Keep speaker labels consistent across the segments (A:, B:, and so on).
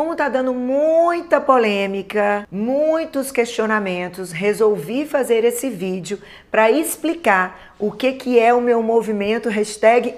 A: Como tá dando muita polêmica, muitos questionamentos, resolvi fazer esse vídeo para explicar o que, que é o meu movimento hashtag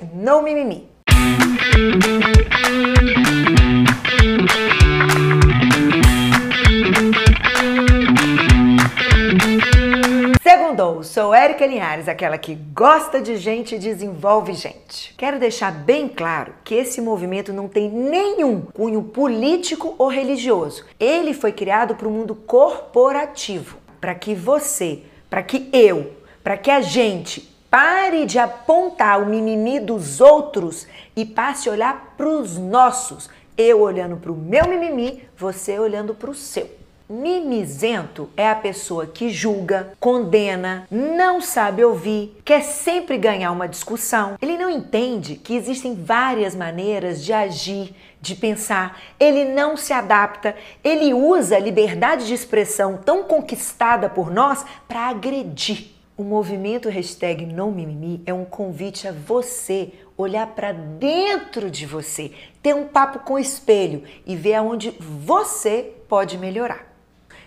A: Érica Linhares, aquela que gosta de gente e desenvolve gente. Quero deixar bem claro que esse movimento não tem nenhum cunho político ou religioso. Ele foi criado para o mundo corporativo, para que você, para que eu, para que a gente pare de apontar o mimimi dos outros e passe a olhar para os nossos. Eu olhando para o meu mimimi, você olhando para o seu. Mimizento é a pessoa que julga, condena, não sabe ouvir, quer sempre ganhar uma discussão. Ele não entende que existem várias maneiras de agir, de pensar. Ele não se adapta. Ele usa a liberdade de expressão tão conquistada por nós para agredir. O movimento hashtag não mimimi é um convite a você olhar para dentro de você, ter um papo com o espelho e ver aonde você pode melhorar.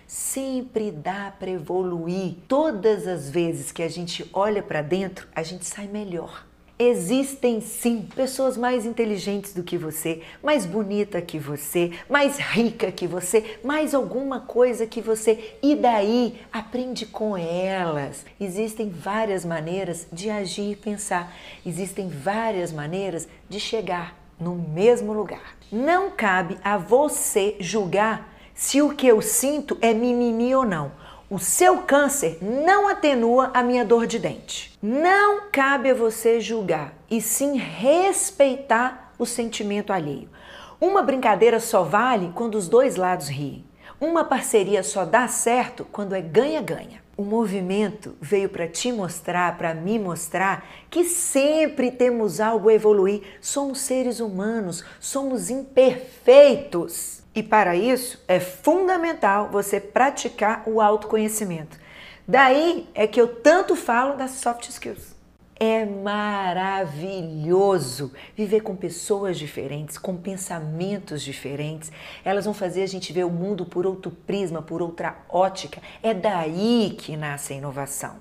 A: Sempre dá para evoluir. Todas as vezes que a gente olha para dentro, a gente sai melhor. Existem sim pessoas mais inteligentes do que você, mais bonita que você, mais rica que você, mais alguma coisa que você. E daí aprende com elas. Existem várias maneiras de agir e pensar. Existem várias maneiras de chegar no mesmo lugar. Não cabe a você julgar se o que eu sinto é mimimi ou não. O seu câncer não atenua a minha dor de dente. Não cabe a você julgar, e sim respeitar o sentimento alheio. Uma brincadeira só vale quando os dois lados riem. Uma parceria só dá certo quando é ganha-ganha. O movimento veio para te mostrar, para me mostrar que sempre temos algo a evoluir. Somos seres humanos, somos imperfeitos. E para isso é fundamental você praticar o autoconhecimento. Daí é que eu tanto falo das soft skills. É maravilhoso viver com pessoas diferentes, com pensamentos diferentes. Elas vão fazer a gente ver o mundo por outro prisma, por outra ótica. É daí que nasce a inovação.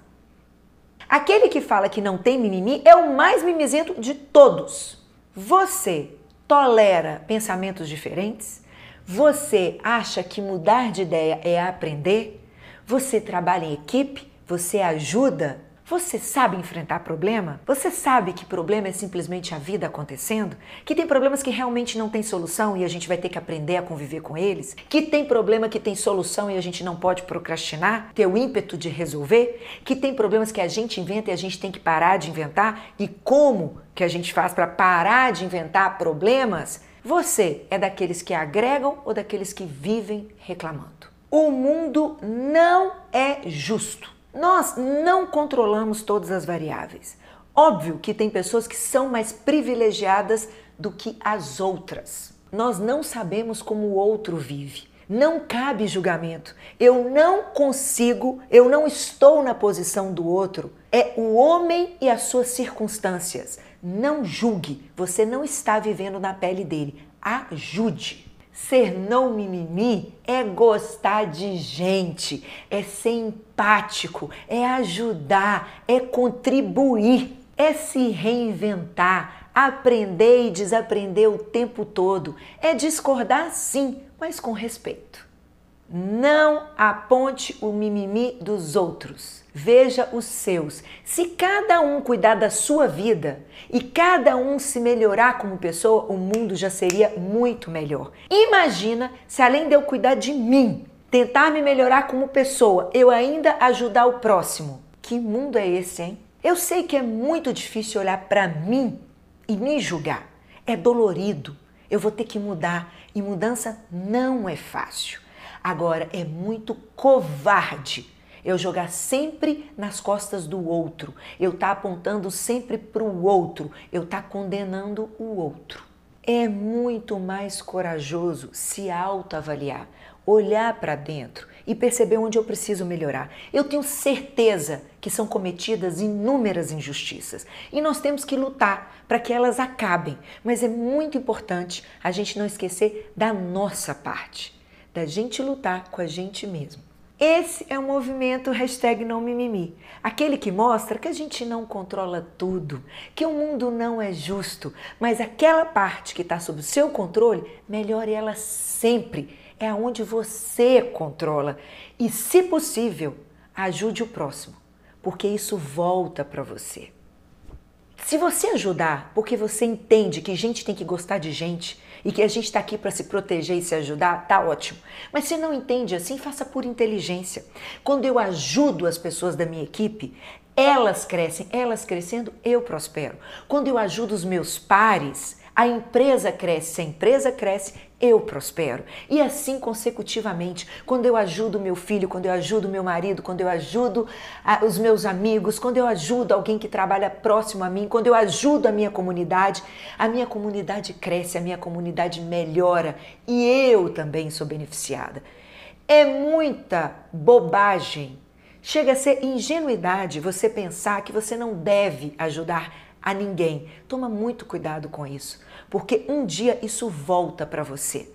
A: Aquele que fala que não tem mimimi é o mais mimizento de todos. Você tolera pensamentos diferentes? Você acha que mudar de ideia é aprender? Você trabalha em equipe? Você ajuda? Você sabe enfrentar problema? Você sabe que problema é simplesmente a vida acontecendo? Que tem problemas que realmente não tem solução e a gente vai ter que aprender a conviver com eles? Que tem problema que tem solução e a gente não pode procrastinar, ter o ímpeto de resolver? Que tem problemas que a gente inventa e a gente tem que parar de inventar? E como que a gente faz para parar de inventar problemas? Você é daqueles que agregam ou daqueles que vivem reclamando? O mundo não é justo. Nós não controlamos todas as variáveis. Óbvio que tem pessoas que são mais privilegiadas do que as outras. Nós não sabemos como o outro vive. Não cabe julgamento. Eu não consigo, eu não estou na posição do outro. É o homem e as suas circunstâncias. Não julgue, você não está vivendo na pele dele. Ajude. Ser não mimimi é gostar de gente, é ser empático, é ajudar, é contribuir, é se reinventar, aprender e desaprender o tempo todo, é discordar sim, mas com respeito. Não aponte o mimimi dos outros. Veja os seus. Se cada um cuidar da sua vida e cada um se melhorar como pessoa, o mundo já seria muito melhor. Imagina se além de eu cuidar de mim, tentar me melhorar como pessoa, eu ainda ajudar o próximo. Que mundo é esse, hein? Eu sei que é muito difícil olhar para mim e me julgar. É dolorido. Eu vou ter que mudar e mudança não é fácil. Agora, é muito covarde eu jogar sempre nas costas do outro, eu tá apontando sempre para o outro, eu tá condenando o outro. É muito mais corajoso se autoavaliar, olhar para dentro e perceber onde eu preciso melhorar. Eu tenho certeza que são cometidas inúmeras injustiças e nós temos que lutar para que elas acabem, mas é muito importante a gente não esquecer da nossa parte, da gente lutar com a gente mesmo. Esse é o movimento hashtag não mimimi. Aquele que mostra que a gente não controla tudo, que o mundo não é justo, mas aquela parte que está sob o seu controle, melhore ela sempre. É aonde você controla. E, se possível, ajude o próximo, porque isso volta para você. Se você ajudar, porque você entende que gente tem que gostar de gente e que a gente está aqui para se proteger e se ajudar, tá ótimo. Mas se não entende assim, faça por inteligência. Quando eu ajudo as pessoas da minha equipe, elas crescem, elas crescendo, eu prospero. Quando eu ajudo os meus pares, a empresa cresce, se a empresa cresce, eu prospero. E assim consecutivamente, quando eu ajudo meu filho, quando eu ajudo meu marido, quando eu ajudo ah, os meus amigos, quando eu ajudo alguém que trabalha próximo a mim, quando eu ajudo a minha comunidade, a minha comunidade cresce, a minha comunidade melhora e eu também sou beneficiada. É muita bobagem. Chega a ser ingenuidade você pensar que você não deve ajudar a ninguém. Toma muito cuidado com isso, porque um dia isso volta para você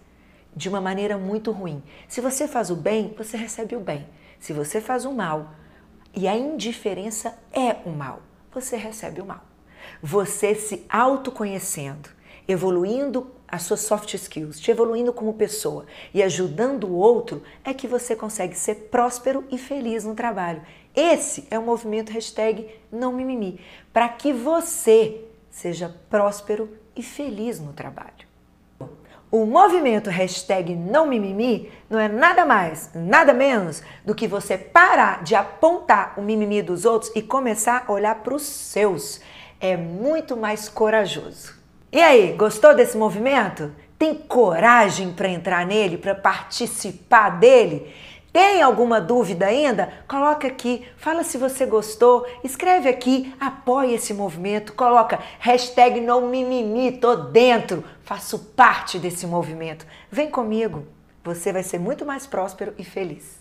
A: de uma maneira muito ruim. Se você faz o bem, você recebe o bem. Se você faz o mal, e a indiferença é o mal, você recebe o mal. Você se autoconhecendo, evoluindo as suas soft skills, te evoluindo como pessoa e ajudando o outro, é que você consegue ser próspero e feliz no trabalho. Esse é o movimento hashtag não mimimi, para que você seja próspero e feliz no trabalho. O movimento hashtag não mimimi não é nada mais, nada menos do que você parar de apontar o mimimi dos outros e começar a olhar para os seus. É muito mais corajoso. E aí, gostou desse movimento? Tem coragem para entrar nele, para participar dele? Tem alguma dúvida ainda? Coloca aqui, fala se você gostou, escreve aqui, apoie esse movimento, coloca hashtag não mimimi, tô dentro, faço parte desse movimento. Vem comigo, você vai ser muito mais próspero e feliz.